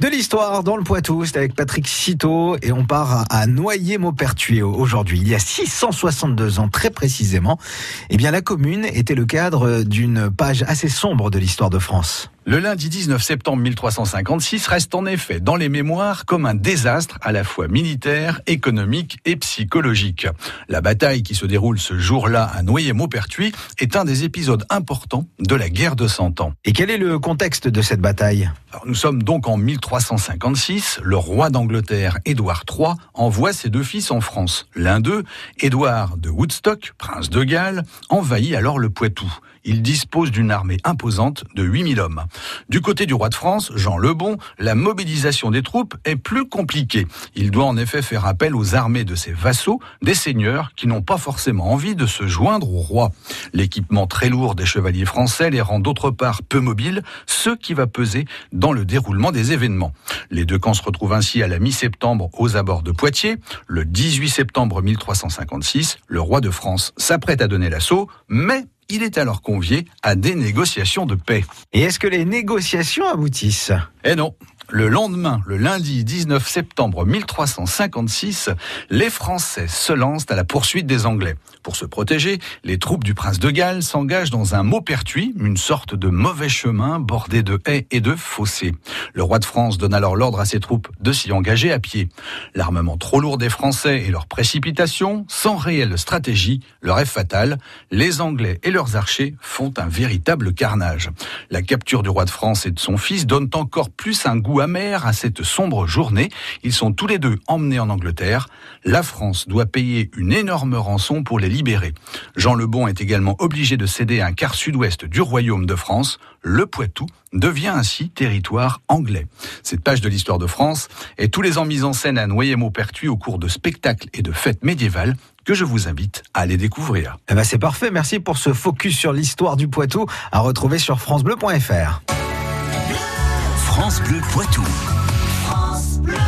De l'histoire dans le Poitou, c'est avec Patrick Citeau et on part à Noyer-Maupertuis aujourd'hui. Il y a 662 ans, très précisément, eh bien, la commune était le cadre d'une page assez sombre de l'histoire de France. Le lundi 19 septembre 1356 reste en effet dans les mémoires comme un désastre à la fois militaire, économique et psychologique. La bataille qui se déroule ce jour-là à Noyer-Maupertuis est un des épisodes importants de la guerre de Cent Ans. Et quel est le contexte de cette bataille? Nous sommes donc en 1356. Le roi d'Angleterre, Édouard III, envoie ses deux fils en France. L'un d'eux, Édouard de Woodstock, prince de Galles, envahit alors le Poitou il dispose d'une armée imposante de 8000 hommes. Du côté du roi de France, Jean le Bon, la mobilisation des troupes est plus compliquée. Il doit en effet faire appel aux armées de ses vassaux, des seigneurs qui n'ont pas forcément envie de se joindre au roi. L'équipement très lourd des chevaliers français les rend d'autre part peu mobiles, ce qui va peser dans le déroulement des événements. Les deux camps se retrouvent ainsi à la mi-septembre aux abords de Poitiers. Le 18 septembre 1356, le roi de France s'apprête à donner l'assaut, mais il est alors convié à des négociations de paix. Et est-ce que les négociations aboutissent? Eh non, le lendemain, le lundi 19 septembre 1356, les Français se lancent à la poursuite des Anglais. Pour se protéger, les troupes du prince de Galles s'engagent dans un maupertuis, une sorte de mauvais chemin bordé de haies et de fossés. Le roi de France donne alors l'ordre à ses troupes de s'y engager à pied. L'armement trop lourd des Français et leur précipitation, sans réelle stratégie, leur est fatale. Les Anglais et leurs archers font un véritable carnage. La capture du roi de France et de son fils donne encore plus un goût amer à cette sombre journée. Ils sont tous les deux emmenés en Angleterre. La France doit payer une énorme rançon pour les libérer. Jean le Bon est également obligé de céder un quart sud-ouest du royaume de France. Le Poitou devient ainsi territoire anglais. Cette page de l'histoire de France est tous les ans mise en scène à Noyer-Maupertuis au cours de spectacles et de fêtes médiévales que je vous invite à aller découvrir. Eh ben c'est parfait, merci pour ce focus sur l'histoire du Poitou à retrouver sur francebleu.fr. France Bleu Poitou.